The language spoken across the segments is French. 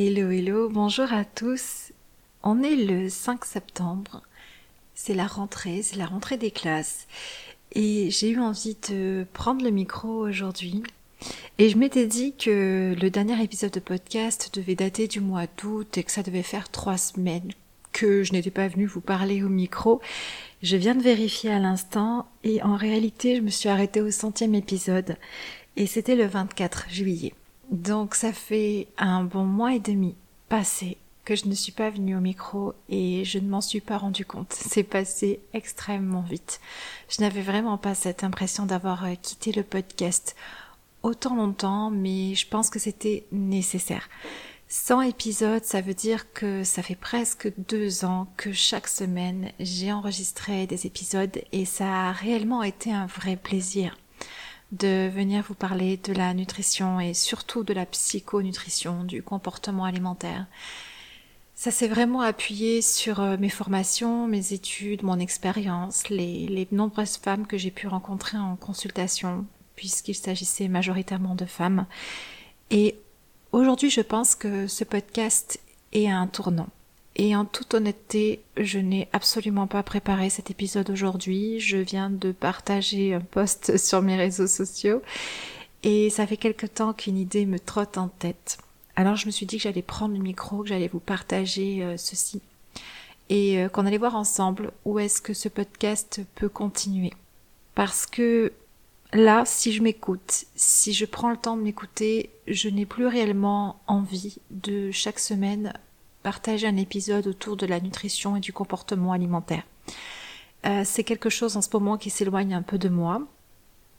Hello, hello, bonjour à tous. On est le 5 septembre. C'est la rentrée, c'est la rentrée des classes. Et j'ai eu envie de prendre le micro aujourd'hui. Et je m'étais dit que le dernier épisode de podcast devait dater du mois d'août et que ça devait faire trois semaines que je n'étais pas venue vous parler au micro. Je viens de vérifier à l'instant et en réalité je me suis arrêtée au centième épisode et c'était le 24 juillet. Donc ça fait un bon mois et demi passé que je ne suis pas venue au micro et je ne m'en suis pas rendu compte. C'est passé extrêmement vite. Je n'avais vraiment pas cette impression d'avoir euh, quitté le podcast autant longtemps, mais je pense que c'était nécessaire. 100 épisodes, ça veut dire que ça fait presque deux ans que chaque semaine j'ai enregistré des épisodes et ça a réellement été un vrai plaisir de venir vous parler de la nutrition et surtout de la psychonutrition, du comportement alimentaire. Ça s'est vraiment appuyé sur euh, mes formations, mes études, mon expérience, les, les nombreuses femmes que j'ai pu rencontrer en consultation, puisqu'il s'agissait majoritairement de femmes. Et aujourd'hui, je pense que ce podcast est un tournant. Et en toute honnêteté, je n'ai absolument pas préparé cet épisode aujourd'hui. Je viens de partager un post sur mes réseaux sociaux et ça fait quelque temps qu'une idée me trotte en tête. Alors je me suis dit que j'allais prendre le micro, que j'allais vous partager euh, ceci et euh, qu'on allait voir ensemble où est-ce que ce podcast peut continuer. Parce que là, si je m'écoute, si je prends le temps de m'écouter, je n'ai plus réellement envie de chaque semaine partager un épisode autour de la nutrition et du comportement alimentaire. Euh, c'est quelque chose en ce moment qui s'éloigne un peu de moi.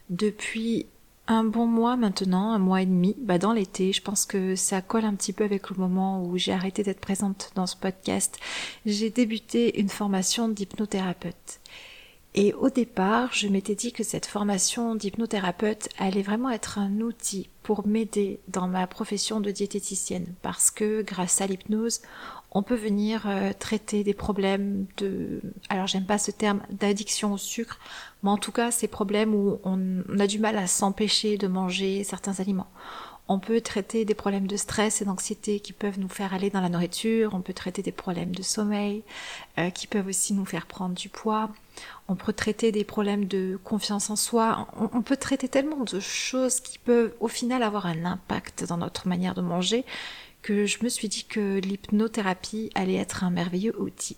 Depuis un bon mois maintenant, un mois et demi, bah dans l'été, je pense que ça colle un petit peu avec le moment où j'ai arrêté d'être présente dans ce podcast. J'ai débuté une formation d'hypnothérapeute. Et au départ, je m'étais dit que cette formation d'hypnothérapeute allait vraiment être un outil pour m'aider dans ma profession de diététicienne parce que grâce à l'hypnose, on peut venir euh, traiter des problèmes de alors j'aime pas ce terme d'addiction au sucre, mais en tout cas ces problèmes où on a du mal à s'empêcher de manger certains aliments. On peut traiter des problèmes de stress et d'anxiété qui peuvent nous faire aller dans la nourriture. On peut traiter des problèmes de sommeil euh, qui peuvent aussi nous faire prendre du poids. On peut traiter des problèmes de confiance en soi. On, peut traiter tellement de choses qui peuvent au final avoir un impact dans notre manière de manger que je me suis dit que l'hypnothérapie allait être un merveilleux outil.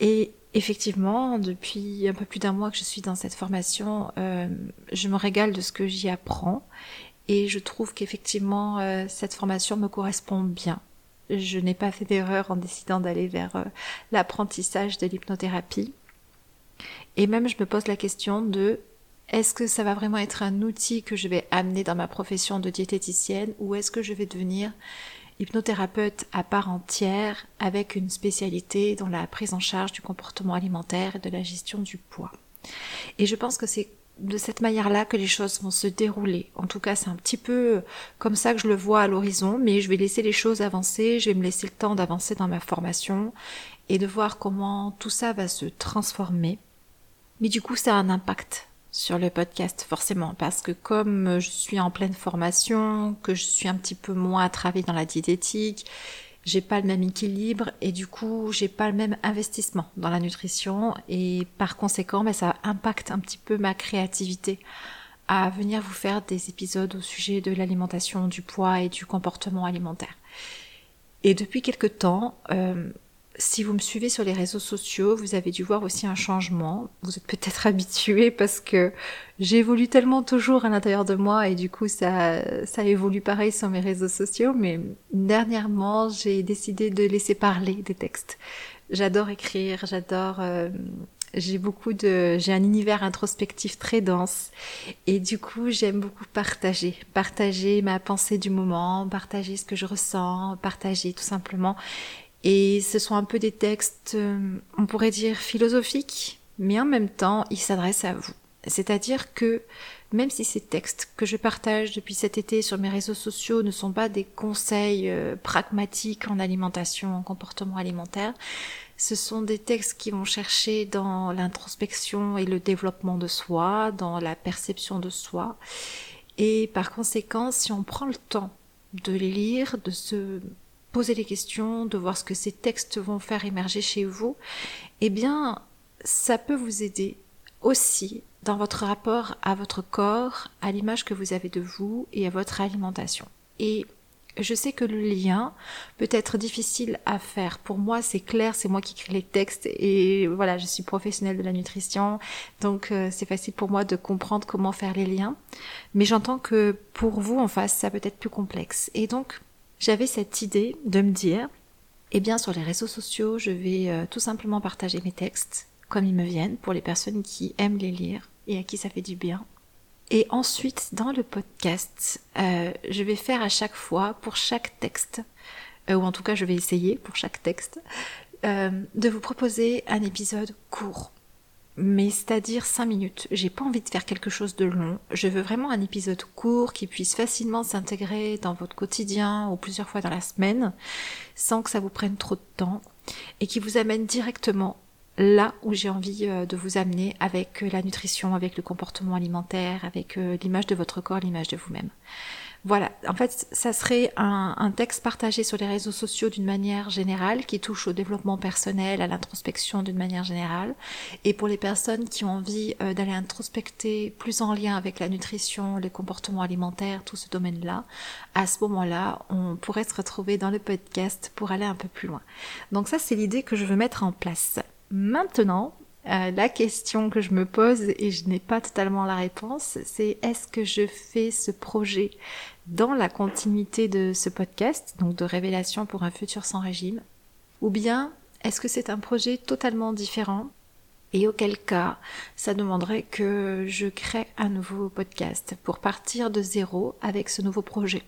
Et effectivement, depuis un peu plus d'un mois que je suis dans cette formation, euh, je me régale de ce que j'y apprends et je trouve qu'effectivement, euh, cette formation me correspond bien. Je n'ai pas fait d'erreur en décidant d'aller vers euh, l'apprentissage de l'hypnothérapie. Et même, je me pose la question de est-ce que ça va vraiment être un outil que je vais amener dans ma profession de diététicienne ou est-ce que je vais devenir hypnothérapeute à part entière avec une spécialité dans la prise en charge du comportement alimentaire et de la gestion du poids? Et je pense que c'est de cette manière-là que les choses vont se dérouler. En tout cas, c'est un petit peu comme ça que je le vois à l'horizon, mais je vais laisser les choses avancer, je vais me laisser le temps d'avancer dans ma formation et de voir comment tout ça va se transformer. Mais du coup, ça a un impact sur le podcast, forcément, parce que comme je suis en pleine formation, que je suis un petit peu moins à dans la diététique, j'ai pas le même équilibre et du coup j'ai pas le même investissement dans la nutrition et par conséquent ben, ça impacte un petit peu ma créativité à venir vous faire des épisodes au sujet de l'alimentation, du poids et du comportement alimentaire. Et depuis quelque temps, euh, si vous me suivez sur les réseaux sociaux, vous avez dû voir aussi un changement. Vous êtes peut-être habitué parce que j'évolue tellement toujours à l'intérieur de moi et du coup ça, ça évolue pareil sur mes réseaux sociaux. Mais dernièrement, j'ai décidé de laisser parler des textes. J'adore écrire, j'adore. Euh, j'ai beaucoup de, j'ai un univers introspectif très dense et du coup j'aime beaucoup partager, partager ma pensée du moment, partager ce que je ressens, partager tout simplement. Et ce sont un peu des textes, euh, on pourrait dire philosophiques, mais en même temps, ils s'adressent à vous. C'est-à-dire que même si ces textes que je partage depuis cet été sur mes réseaux sociaux ne sont pas des conseils euh, pragmatiques en alimentation, en comportement alimentaire, ce sont des textes qui vont chercher dans l'introspection et le développement de soi, dans la perception de soi. Et par conséquent, si on prend le temps de les lire, de se poser les questions, de voir ce que ces textes vont faire émerger chez vous, eh bien, ça peut vous aider aussi dans votre rapport à votre corps, à l'image que vous avez de vous et à votre alimentation. Et je sais que le lien peut être difficile à faire. Pour moi, c'est clair, c'est moi qui crée les textes et voilà, je suis professionnelle de la nutrition, donc euh, c'est facile pour moi de comprendre comment faire les liens. Mais j'entends que pour vous en face, ça peut être plus complexe. Et donc, j'avais cette idée de me dire, eh bien, sur les réseaux sociaux, je vais euh, tout simplement partager mes textes comme ils me viennent pour les personnes qui aiment les lire et à qui ça fait du bien. Et ensuite, dans le podcast, euh, je vais faire à chaque fois, pour chaque texte, euh, ou en tout cas je vais essayer pour chaque texte, de vous proposer un épisode court. Mais c'est-à-dire 5 minutes. J'ai pas envie de faire quelque chose de long. Je veux vraiment un épisode court qui puisse facilement s'intégrer dans votre quotidien ou plusieurs fois dans la semaine, sans que ça vous prenne trop de temps, et qui vous amène directement là où j'ai envie euh, de vous amener avec euh, la nutrition, avec le comportement alimentaire, avec euh, l'image de votre corps, l'image de vous-même. Voilà, en fait, ça serait un, texte partagé sur les réseaux sociaux d'une manière générale, qui touche au développement personnel, à l'introspection d'une manière générale. Et pour les personnes qui ont envie d'aller introspecter plus en lien avec la nutrition, les comportements alimentaires, tout ce domaine-là, à ce moment-là, on pourrait se retrouver dans le podcast pour aller un peu plus loin. Donc ça, c'est l'idée que je veux mettre en place. Maintenant, la question que je me pose et je n'ai pas totalement la réponse, c'est est-ce que je fais ce projet dans la continuité de ce podcast, donc de révélation pour un futur sans régime, ou bien est-ce que c'est un projet totalement différent et auquel cas ça demanderait que je crée un nouveau podcast pour partir de zéro avec ce nouveau projet.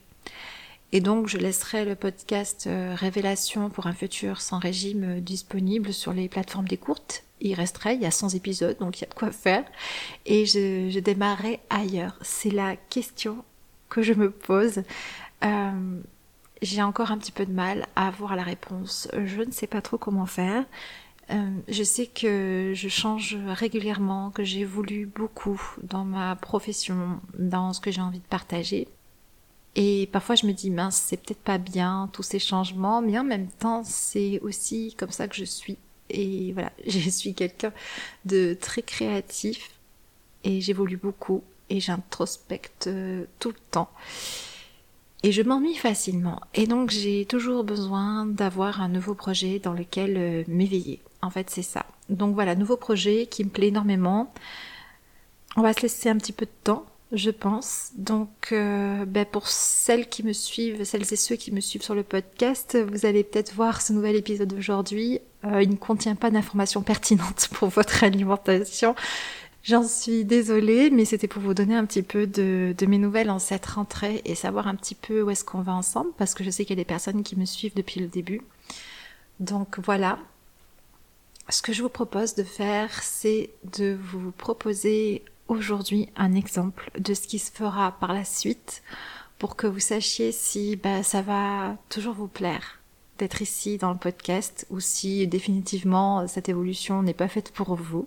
Et donc, je laisserai le podcast euh, Révélation pour un futur sans régime euh, disponible sur les plateformes d'écoute. Il resterait, il y a 100 épisodes, donc il y a de quoi faire. Et je, démarrerai ailleurs. C'est la question que je me pose. Euh, j'ai encore un petit peu de mal à avoir la réponse. Je ne sais pas trop comment faire. Je sais que je change régulièrement, que j'ai voulu beaucoup dans ma profession, dans ce que j'ai envie de partager. Et parfois je me dis mince, c'est peut-être pas bien tous ces changements, mais en même temps c'est aussi comme ça que je suis. Et voilà, je suis quelqu'un de très créatif et j'évolue beaucoup et j'introspecte euh, tout le temps. Et je m'ennuie facilement. Et donc j'ai toujours besoin d'avoir un nouveau projet dans lequel euh, m'éveiller. En fait c'est ça. Donc voilà, nouveau projet qui me plaît énormément. On va se laisser un petit peu de temps je pense. Donc, euh, ben pour celles qui me suivent, celles et ceux qui me suivent sur le podcast, vous allez peut-être voir ce nouvel épisode d'aujourd'hui. Euh, il ne contient pas d'informations pertinentes pour votre alimentation. J'en suis désolée, mais c'était pour vous donner un petit peu de, de, mes nouvelles en cette rentrée et savoir un petit peu où est-ce qu'on va ensemble, parce que je sais qu'il y a des personnes qui me suivent depuis le début. Donc voilà. Ce que je vous propose de faire, c'est de vous proposer aujourd'hui un exemple de ce qui se fera par la suite pour que vous sachiez si bah, ça va toujours vous plaire d'être ici dans le podcast ou si définitivement cette évolution n'est pas faite pour vous.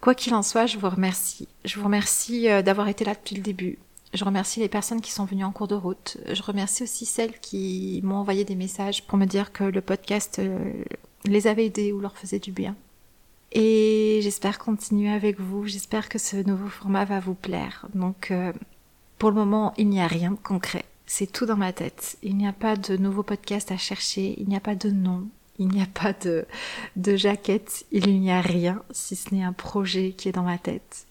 Quoi qu'il en soit, je vous remercie. Je vous remercie euh, d'avoir été là depuis le début. Je remercie les personnes qui sont venues en cours de route. Je remercie aussi celles qui m'ont envoyé des messages pour me dire que le podcast euh, les avait aidés ou leur faisait du bien. Et j'espère continuer avec vous. J'espère que ce nouveau format va vous plaire. Donc, euh, pour le moment, il n'y a rien de concret. C'est tout dans ma tête. Il n'y a pas de nouveau podcast à chercher. Il n'y a pas de nom. Il n'y a pas de, de jaquette. Il n'y a rien, si ce n'est un projet qui est dans ma tête.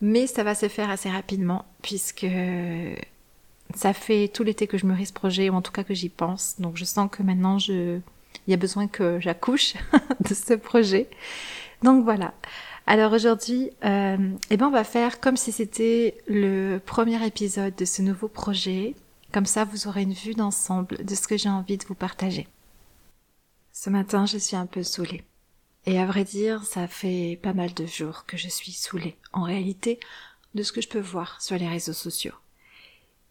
Mais ça va se faire assez rapidement, puisque ça fait tout l'été que je me ce projet, ou en tout cas que j'y pense. Donc je sens que maintenant je, il y a besoin que j'accouche de ce projet. Donc voilà. Alors aujourd'hui, euh, eh ben on va faire comme si c'était le premier épisode de ce nouveau projet. Comme ça, vous aurez une vue d'ensemble de ce que j'ai envie de vous partager. Ce matin, je suis un peu saoulée. Et à vrai dire, ça fait pas mal de jours que je suis saoulée, en réalité, de ce que je peux voir sur les réseaux sociaux.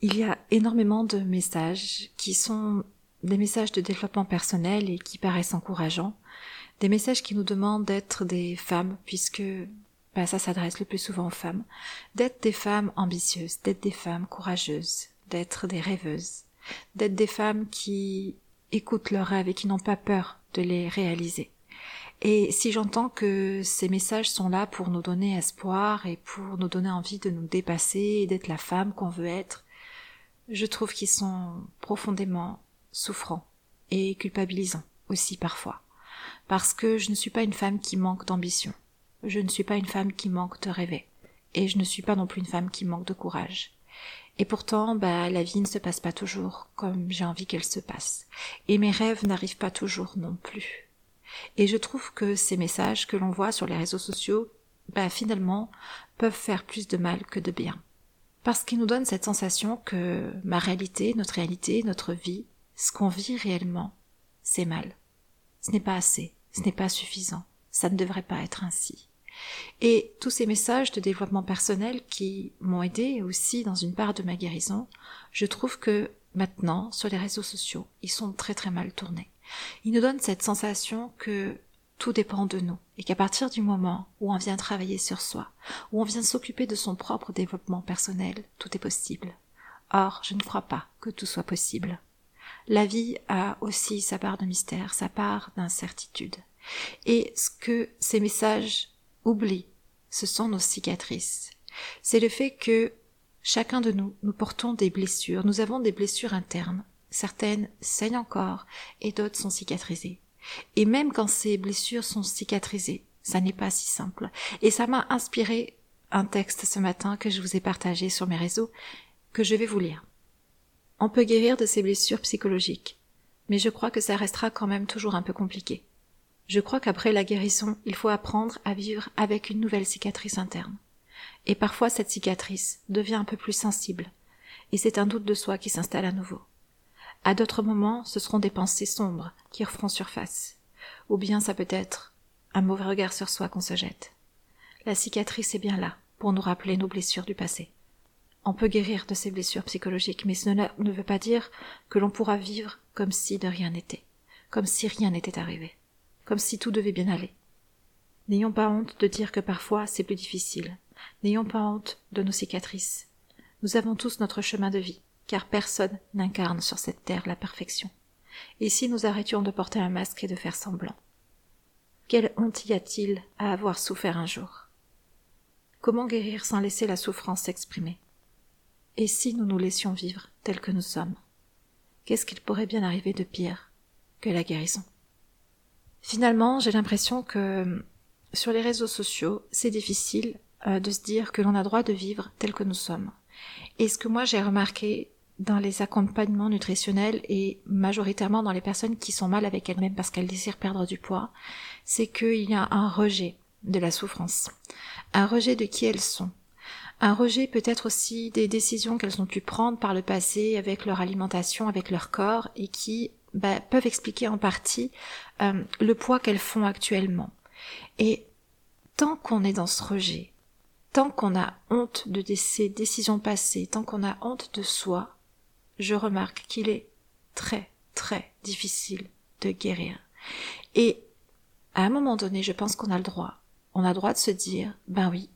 Il y a énormément de messages qui sont des messages de développement personnel et qui paraissent encourageants, des messages qui nous demandent d'être des femmes, puisque bah, ça s'adresse le plus souvent aux femmes, d'être des femmes ambitieuses, d'être des femmes courageuses, d'être des rêveuses, d'être des femmes qui écoutent leurs rêves et qui n'ont pas peur de les réaliser. Et si j'entends que ces messages sont là pour nous donner espoir et pour nous donner envie de nous dépasser et d'être la femme qu'on veut être, je trouve qu'ils sont profondément souffrants et culpabilisants aussi parfois. Parce que je ne suis pas une femme qui manque d'ambition. Je ne suis pas une femme qui manque de rêver. Et je ne suis pas non plus une femme qui manque de courage. Et pourtant, bah, la vie ne se passe pas toujours comme j'ai envie qu'elle se passe. Et mes rêves n'arrivent pas toujours non plus. Et je trouve que ces messages que l'on voit sur les réseaux sociaux, bah, finalement, peuvent faire plus de mal que de bien. Parce qu'ils nous donnent cette sensation que ma réalité, notre réalité, notre vie, ce qu'on vit réellement, c'est mal. Ce n'est pas assez, ce n'est pas suffisant, ça ne devrait pas être ainsi. Et tous ces messages de développement personnel qui m'ont aidé aussi dans une part de ma guérison, je trouve que maintenant, sur les réseaux sociaux, ils sont très très mal tournés. Ils nous donnent cette sensation que tout dépend de nous et qu'à partir du moment où on vient travailler sur soi, où on vient s'occuper de son propre développement personnel, tout est possible. Or, je ne crois pas que tout soit possible. La vie a aussi sa part de mystère, sa part d'incertitude. Et ce que ces messages oublient, ce sont nos cicatrices. C'est le fait que chacun de nous, nous portons des blessures, nous avons des blessures internes. Certaines saignent encore et d'autres sont cicatrisées. Et même quand ces blessures sont cicatrisées, ça n'est pas si simple. Et ça m'a inspiré un texte ce matin que je vous ai partagé sur mes réseaux, que je vais vous lire. On peut guérir de ces blessures psychologiques, mais je crois que ça restera quand même toujours un peu compliqué. Je crois qu'après la guérison, il faut apprendre à vivre avec une nouvelle cicatrice interne. Et parfois cette cicatrice devient un peu plus sensible, et c'est un doute de soi qui s'installe à nouveau. À d'autres moments, ce seront des pensées sombres qui referont surface, ou bien ça peut être un mauvais regard sur soi qu'on se jette. La cicatrice est bien là pour nous rappeler nos blessures du passé. On peut guérir de ces blessures psychologiques, mais cela ne veut pas dire que l'on pourra vivre comme si de rien n'était, comme si rien n'était arrivé comme si tout devait bien aller. N'ayons pas honte de dire que parfois c'est plus difficile. N'ayons pas honte de nos cicatrices. Nous avons tous notre chemin de vie, car personne n'incarne sur cette terre la perfection. Et si nous arrêtions de porter un masque et de faire semblant? Quelle honte y a-t-il à avoir souffert un jour? Comment guérir sans laisser la souffrance s'exprimer? Et si nous nous laissions vivre tels que nous sommes Qu'est-ce qu'il pourrait bien arriver de pire que la guérison? Finalement, j'ai l'impression que sur les réseaux sociaux, c'est difficile euh, de se dire que l'on a droit de vivre tel que nous sommes. Et ce que moi j'ai remarqué dans les accompagnements nutritionnels et majoritairement dans les personnes qui sont mal avec elles-mêmes parce qu'elles désirent perdre du poids, c'est qu'il y a un rejet de la souffrance, un rejet de qui elles sont, un rejet peut-être aussi des décisions qu'elles ont pu prendre par le passé avec leur alimentation, avec leur corps et qui bah, peuvent expliquer en partie euh, le poids qu'elles font actuellement. Et tant qu'on est dans ce rejet, tant qu'on a honte de ces décisions passées, tant qu'on a honte de soi, je remarque qu'il est très très difficile de guérir. Et à un moment donné, je pense qu'on a le droit. On a le droit de se dire, ben oui,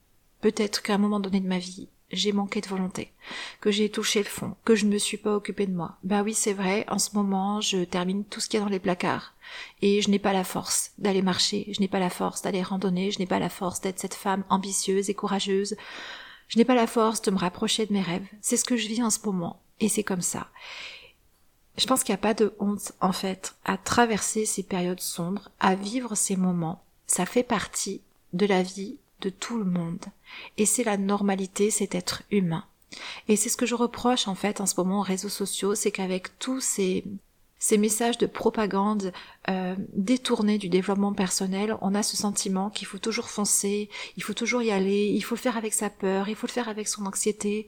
peut-être qu'à un moment donné de ma vie, j'ai manqué de volonté, que j'ai touché le fond, que je ne me suis pas occupée de moi. Bah oui, c'est vrai, en ce moment, je termine tout ce qu'il y a dans les placards. Et je n'ai pas la force d'aller marcher, je n'ai pas la force d'aller randonner, je n'ai pas la force d'être cette femme ambitieuse et courageuse. Je n'ai pas la force de me rapprocher de mes rêves. C'est ce que je vis en ce moment. Et c'est comme ça. Je pense qu'il n'y a pas de honte, en fait, à traverser ces périodes sombres, à vivre ces moments. Ça fait partie de la vie de tout le monde. Et c'est la normalité, c'est être humain. Et c'est ce que je reproche en fait en ce moment aux réseaux sociaux, c'est qu'avec tous ces, messages de propagande euh, détournés du développement personnel, on a ce sentiment qu'il faut toujours foncer, il faut toujours y aller, il faut le faire avec sa peur, il faut le faire avec son anxiété.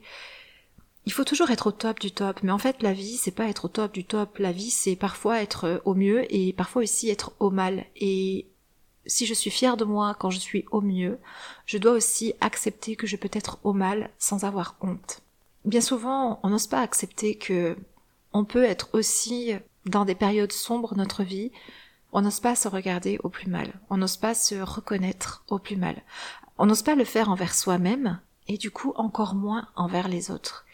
Il faut toujours être au top du top, mais en fait la vie c'est pas être au top du top, la vie c'est parfois être au mieux et parfois aussi être au mal. Et si je suis fière de moi quand je suis au mieux, je dois aussi accepter que je peux être au mal sans avoir honte. Bien souvent, on n'ose pas accepter que on peut être aussi dans des périodes sombres de notre vie, on n'ose pas se regarder au plus mal, on n'ose pas se reconnaître au plus mal. On n'ose pas le faire envers soi-même et du coup encore moins envers les autres.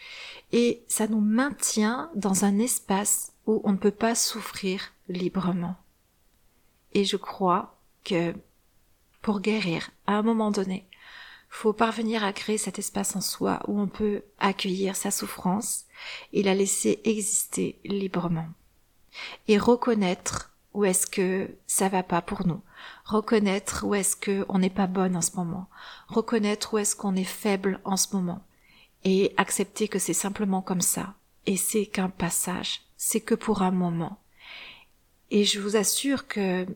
Et ça nous maintient dans un espace où on ne peut pas souffrir librement. Et je crois que pour guérir, à un moment donné, faut parvenir à créer cet espace en soi où on peut accueillir sa souffrance et la laisser exister librement. Et reconnaître où est-ce que ça va pas pour nous. Reconnaître où est-ce que on n'est pas bonne en ce moment. Reconnaître où est-ce qu'on est faible en ce moment. Et accepter que c'est simplement comme ça. Et c'est qu'un passage. C'est que pour un moment. Et je vous assure que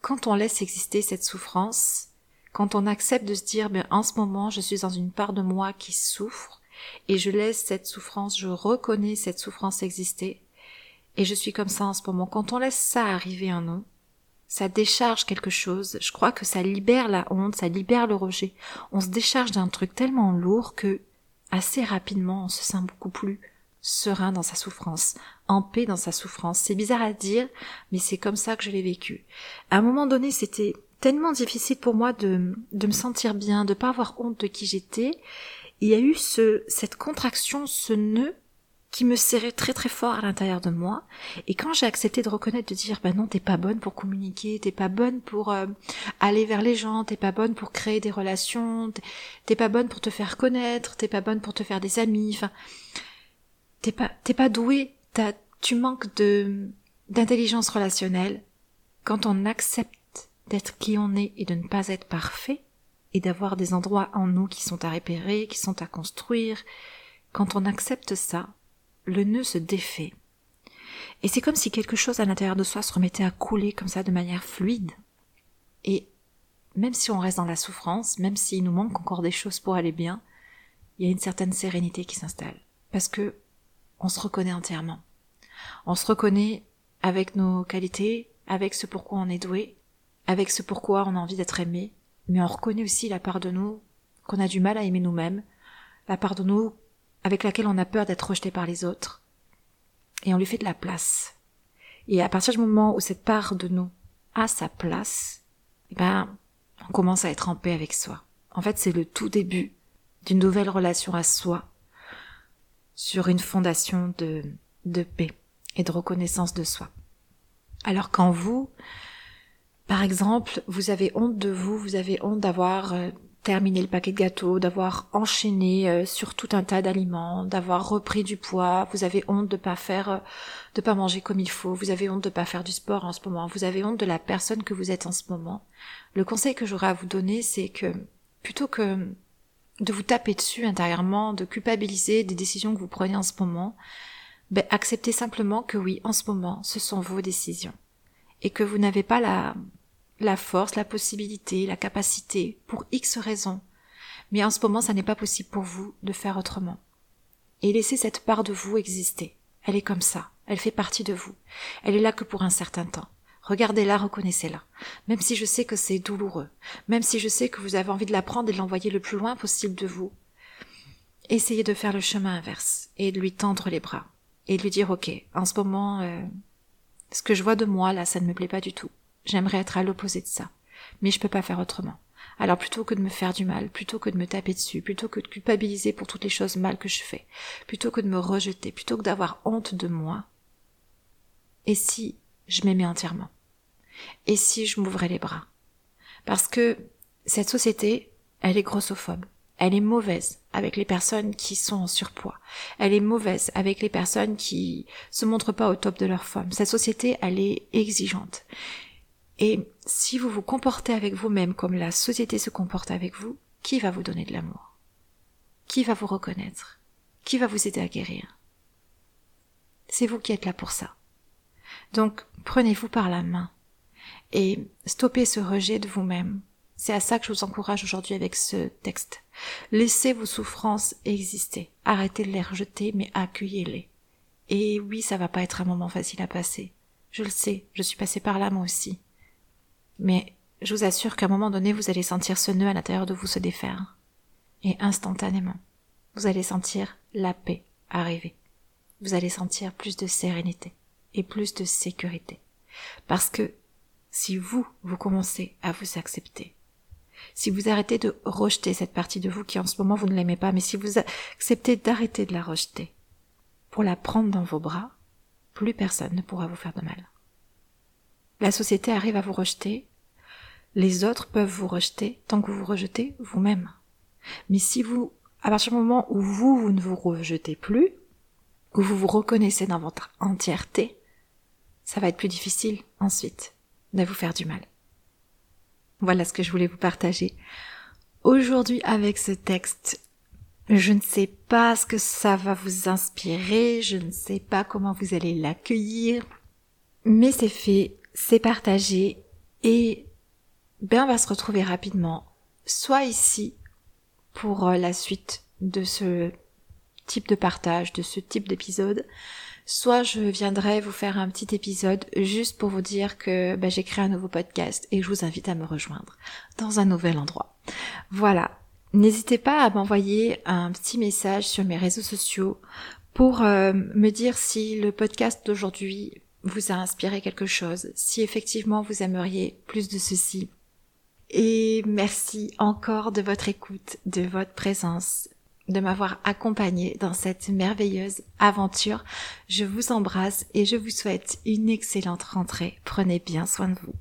quand on laisse exister cette souffrance, quand on accepte de se dire, mais en ce moment, je suis dans une part de moi qui souffre, et je laisse cette souffrance, je reconnais cette souffrance exister, et je suis comme ça en ce moment. Quand on laisse ça arriver en nous, ça décharge quelque chose. Je crois que ça libère la honte, ça libère le rejet. On se décharge d'un truc tellement lourd que, assez rapidement, on se sent beaucoup plus serein dans sa souffrance, en paix dans sa souffrance. C'est bizarre à dire, mais c'est comme ça que je l'ai vécu. À un moment donné, c'était tellement difficile pour moi de, de me sentir bien, de pas avoir honte de qui j'étais. Il y a eu ce, cette contraction, ce nœud qui me serrait très très fort à l'intérieur de moi. Et quand j'ai accepté de reconnaître, de dire, bah non, t'es pas bonne pour communiquer, t'es pas bonne pour euh, aller vers les gens, t'es pas bonne pour créer des relations, t'es pas bonne pour te faire connaître, t'es pas bonne pour te faire des amis, enfin, t'es pas, t'es pas douée, tu manques de, d'intelligence relationnelle. Quand on accepte d'être qui on est et de ne pas être parfait, et d'avoir des endroits en nous qui sont à repérer, qui sont à construire, quand on accepte ça, le nœud se défait. Et c'est comme si quelque chose à l'intérieur de soi se remettait à couler comme ça de manière fluide. Et même si on reste dans la souffrance, même s'il nous manque encore des choses pour aller bien, il y a une certaine sérénité qui s'installe. Parce que on se reconnaît entièrement. On se reconnaît avec nos qualités, avec ce pourquoi on est doué, avec ce pourquoi on a envie d'être aimé, mais on reconnaît aussi la part de nous qu'on a du mal à aimer nous-mêmes, la part de nous avec laquelle on a peur d'être rejeté par les autres, et on lui fait de la place. Et à partir du moment où cette part de nous a sa place, eh ben, on commence à être en paix avec soi. En fait, c'est le tout début d'une nouvelle relation à soi, sur une fondation de, de paix et de reconnaissance de soi. Alors quand vous, par exemple, vous avez honte de vous, vous avez honte d'avoir euh, terminé le paquet de gâteaux, d'avoir enchaîné euh, sur tout un tas d'aliments, d'avoir repris du poids, vous avez honte de pas faire euh, de pas manger comme il faut, vous avez honte de pas faire du sport en ce moment, vous avez honte de la personne que vous êtes en ce moment. Le conseil que j'aurais à vous donner, c'est que plutôt que de vous taper dessus intérieurement, de culpabiliser des décisions que vous prenez en ce moment, ben, acceptez simplement que oui, en ce moment, ce sont vos décisions. Et que vous n'avez pas la, la force, la possibilité, la capacité, pour X raisons. Mais en ce moment, ça n'est pas possible pour vous de faire autrement. Et laissez cette part de vous exister. Elle est comme ça. Elle fait partie de vous. Elle est là que pour un certain temps. Regardez-la, reconnaissez-la. Même si je sais que c'est douloureux. Même si je sais que vous avez envie de la prendre et de l'envoyer le plus loin possible de vous. Essayez de faire le chemin inverse et de lui tendre les bras. Et de lui dire, ok, en ce moment, euh, ce que je vois de moi, là, ça ne me plaît pas du tout. J'aimerais être à l'opposé de ça. Mais je peux pas faire autrement. Alors plutôt que de me faire du mal, plutôt que de me taper dessus, plutôt que de culpabiliser pour toutes les choses mal que je fais, plutôt que de me rejeter, plutôt que d'avoir honte de moi, et si je m'aimais entièrement Et si je m'ouvrais les bras? Parce que cette société, elle est grossophobe. Elle est mauvaise avec les personnes qui sont en surpoids. Elle est mauvaise avec les personnes qui se montrent pas au top de leur forme. Cette société, elle est exigeante. Et si vous vous comportez avec vous-même comme la société se comporte avec vous, qui va vous donner de l'amour? Qui va vous reconnaître? Qui va vous aider à guérir? C'est vous qui êtes là pour ça. Donc prenez-vous par la main et stoppez ce rejet de vous-même. C'est à ça que je vous encourage aujourd'hui avec ce texte. Laissez vos souffrances exister. Arrêtez de les rejeter, mais accueillez-les. Et oui, ça va pas être un moment facile à passer. Je le sais, je suis passée par là moi aussi. Mais je vous assure qu'à un moment donné, vous allez sentir ce nœud à l'intérieur de vous se défaire. Et instantanément, vous allez sentir la paix arriver. Vous allez sentir plus de sérénité et plus de sécurité. Parce que si vous, vous commencez à vous accepter, si vous arrêtez de rejeter cette partie de vous qui en ce moment vous ne l'aimez pas, mais si vous acceptez d'arrêter de la rejeter, pour la prendre dans vos bras, plus personne ne pourra vous faire de mal. La société arrive à vous rejeter, les autres peuvent vous rejeter tant que vous vous rejetez vous-même. Mais si vous, à partir du moment où vous, vous ne vous rejetez plus, où vous vous reconnaissez dans votre entièreté, ça va être plus difficile ensuite de vous faire du mal. Voilà ce que je voulais vous partager. Aujourd'hui avec ce texte, je ne sais pas ce que ça va vous inspirer, je ne sais pas comment vous allez l'accueillir, mais c'est fait, c'est partagé et ben on va se retrouver rapidement, soit ici pour euh, la suite de ce type de partage, de ce type d'épisode, soit je viendrai vous faire un petit épisode juste pour vous dire que ben, j'ai créé un nouveau podcast et je vous invite à me rejoindre dans un nouvel endroit. Voilà. N'hésitez pas à m'envoyer un petit message sur mes réseaux sociaux pour euh, me dire si le podcast d'aujourd'hui vous a inspiré quelque chose, si effectivement vous aimeriez plus de ceci. Et merci encore de votre écoute, de votre présence, de m'avoir accompagné dans cette merveilleuse aventure. Je vous embrasse et je vous souhaite une excellente rentrée. Prenez bien soin de vous.